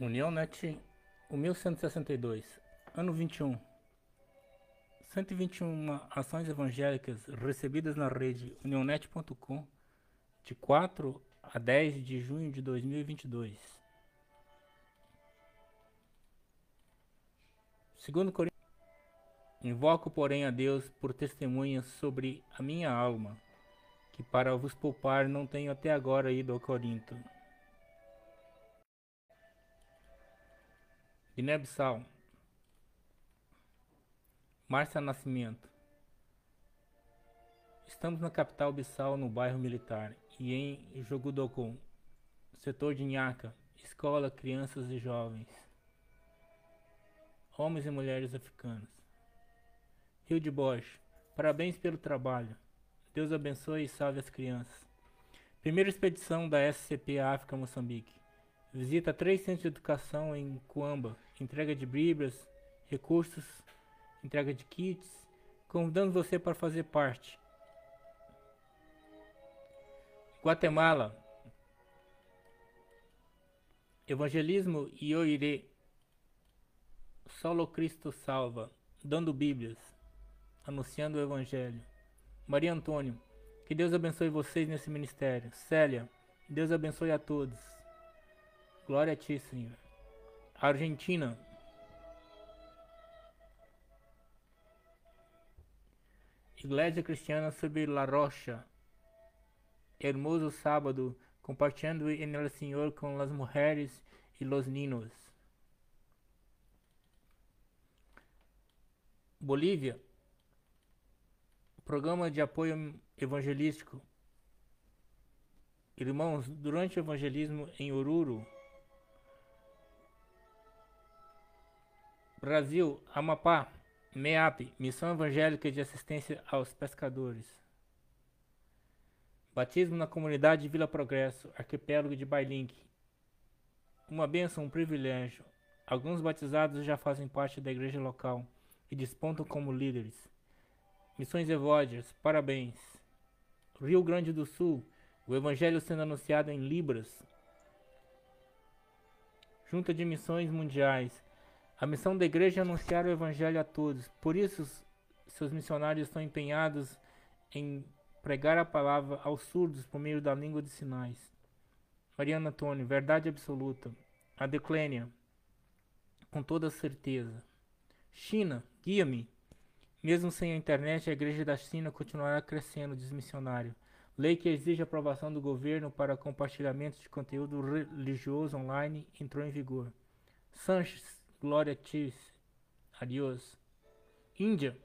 União Net 1162, ano 21. 121 ações evangélicas recebidas na rede unionet.com de 4 a 10 de junho de 2022. Segundo Coríntios, invoco, porém, a Deus por testemunhas sobre a minha alma, que para vos poupar não tenho até agora ido ao Corinto. Guiné-Bissau. Márcia Nascimento. Estamos na capital Bissau, no bairro Militar, e em Jogudocum, setor de Nhaca, escola, crianças e jovens, homens e mulheres africanos. Rio de Bosch, parabéns pelo trabalho. Deus abençoe e salve as crianças. Primeira expedição da SCP África Moçambique. Visita três centros de educação em Cuamba, entrega de bíblias, recursos, entrega de kits, convidando você para fazer parte. Guatemala. Evangelismo e Oirê. Solo Cristo salva, dando Bíblias, anunciando o Evangelho. Maria Antônio, que Deus abençoe vocês nesse ministério. Célia, Deus abençoe a todos. Glória a Ti, Senhor. Argentina. Igreja Cristiana sobre La Rocha. Hermoso sábado, compartilhando en el Senhor com as mulheres e los niños. Bolívia. Programa de apoio evangelístico. Irmãos, durante o evangelismo em Oruro, Brasil, Amapá, MEAP, Missão Evangélica de Assistência aos Pescadores. Batismo na comunidade de Vila Progresso, arquipélago de Bailink. Uma bênção, um privilégio. Alguns batizados já fazem parte da igreja local e despontam como líderes. Missões Evódias, parabéns. Rio Grande do Sul, o Evangelho sendo anunciado em Libras. Junta de Missões Mundiais, a missão da igreja é anunciar o evangelho a todos. Por isso, seus missionários estão empenhados em pregar a palavra aos surdos por meio da língua de sinais. Mariana Antônio, verdade absoluta. A Declênia, com toda certeza. China, guia-me. Mesmo sem a internet, a igreja da China continuará crescendo, diz missionário. Lei que exige aprovação do governo para compartilhamento de conteúdo religioso online entrou em vigor. Sanches, Glória a ti. Adiós. Índia.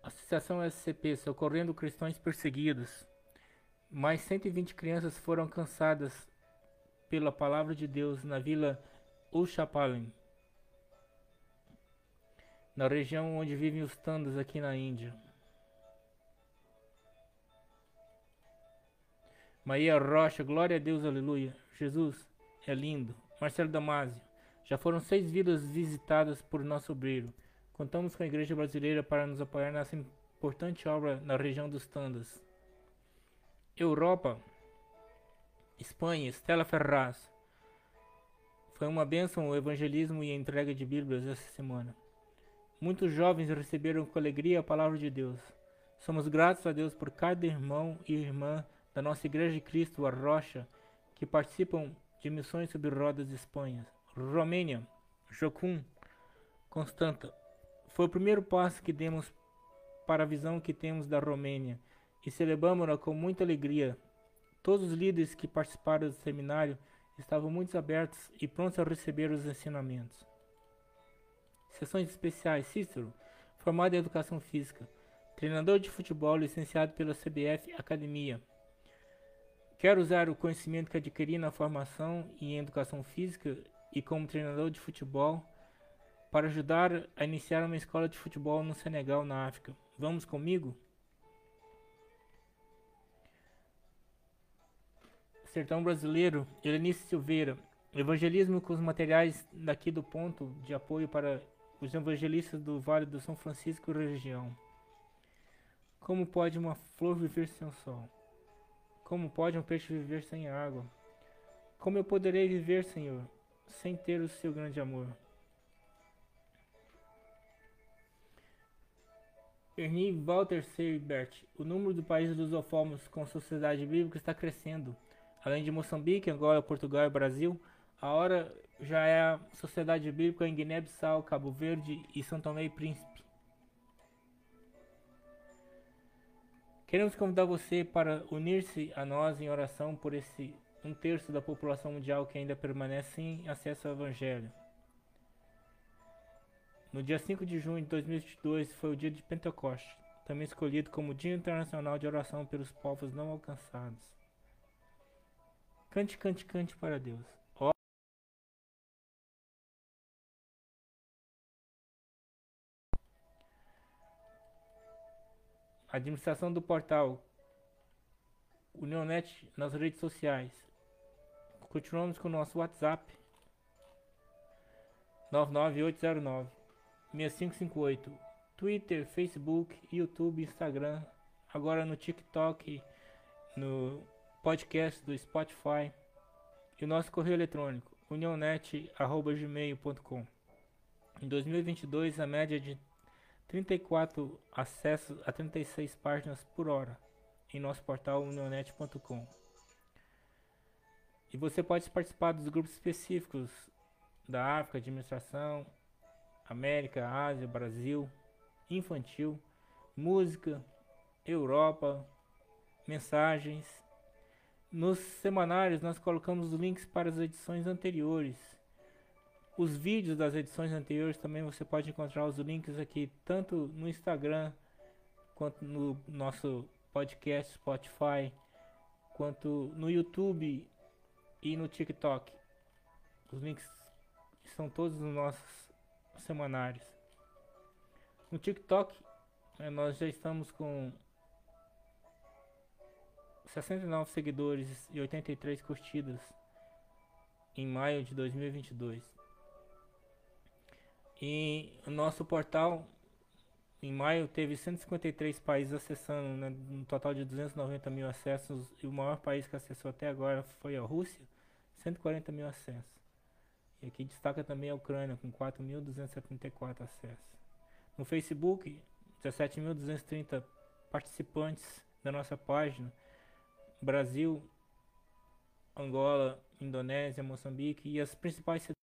Associação SCP, socorrendo cristãos perseguidos. Mais 120 crianças foram alcançadas pela palavra de Deus na vila Ushapalin, na região onde vivem os Tandas aqui na Índia. Maria Rocha, glória a Deus, aleluia. Jesus é lindo. Marcelo Damasio. Já foram seis vidas visitadas por nosso obreiro. Contamos com a Igreja Brasileira para nos apoiar nessa importante obra na região dos Tandas. Europa, Espanha, Estela Ferraz. Foi uma bênção o evangelismo e a entrega de Bíblias essa semana. Muitos jovens receberam com alegria a palavra de Deus. Somos gratos a Deus por cada irmão e irmã da nossa Igreja de Cristo, a Rocha, que participam de missões sobre rodas de Espanha. Romênia, Jocum, Constanta. Foi o primeiro passo que demos para a visão que temos da Romênia e celebramos-la com muita alegria. Todos os líderes que participaram do seminário estavam muito abertos e prontos a receber os ensinamentos. Sessões especiais: Cícero, formado em Educação Física, treinador de futebol licenciado pela CBF Academia. Quero usar o conhecimento que adquiri na formação e em educação física e como treinador de futebol para ajudar a iniciar uma escola de futebol no Senegal, na África. Vamos comigo? Sertão Brasileiro, Helenice Silveira. Evangelismo com os materiais daqui do ponto de apoio para os evangelistas do Vale do São Francisco e região. Como pode uma flor viver sem o sol? Como pode um peixe viver sem água? Como eu poderei viver, Senhor, sem ter o seu grande amor? Ernie Walter Seibert, o número do países lusófonos com sociedade bíblica está crescendo. Além de Moçambique, Angola, Portugal e Brasil, a hora já é a sociedade bíblica em Guiné-Bissau, Cabo Verde e São Tomé e Príncipe. Queremos convidar você para unir-se a nós em oração por esse um terço da população mundial que ainda permanece sem acesso ao Evangelho. No dia 5 de junho de 2022 foi o dia de Pentecoste, também escolhido como Dia Internacional de Oração pelos Povos Não Alcançados. Cante, cante, cante para Deus. Administração do portal Unionet nas redes sociais. Continuamos com o nosso WhatsApp 99809 6558. Twitter, Facebook, YouTube, Instagram. Agora no TikTok, no podcast do Spotify. E o nosso correio eletrônico, unionet.gmail.com. Em 2022, a média de 34 acessos a 36 páginas por hora em nosso portal unionet.com. E você pode participar dos grupos específicos da África, administração, América, Ásia, Brasil, infantil, música, Europa, mensagens. Nos semanários nós colocamos links para as edições anteriores. Os vídeos das edições anteriores também você pode encontrar os links aqui, tanto no Instagram, quanto no nosso podcast Spotify, quanto no YouTube e no TikTok. Os links estão todos nos nossos semanários. No TikTok, né, nós já estamos com 69 seguidores e 83 curtidas em maio de 2022. E o nosso portal em maio teve 153 países acessando, né, um total de 290 mil acessos, e o maior país que acessou até agora foi a Rússia, 140 mil acessos. E aqui destaca também a Ucrânia com 4.274 acessos. No Facebook, 17.230 participantes da nossa página. Brasil, Angola, Indonésia, Moçambique e as principais cidades.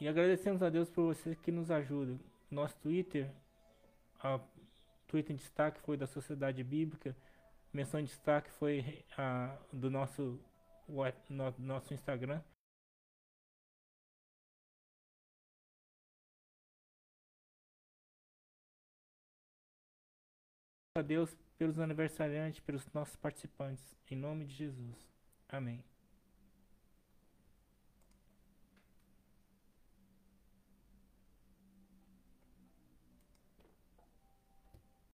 E agradecemos a Deus por você que nos ajuda. Nosso Twitter, a Twitter em destaque foi da Sociedade Bíblica menção de destaque foi a, do nosso, no, nosso Instagram. A Deus pelos aniversariantes, pelos nossos participantes. Em nome de Jesus. Amém.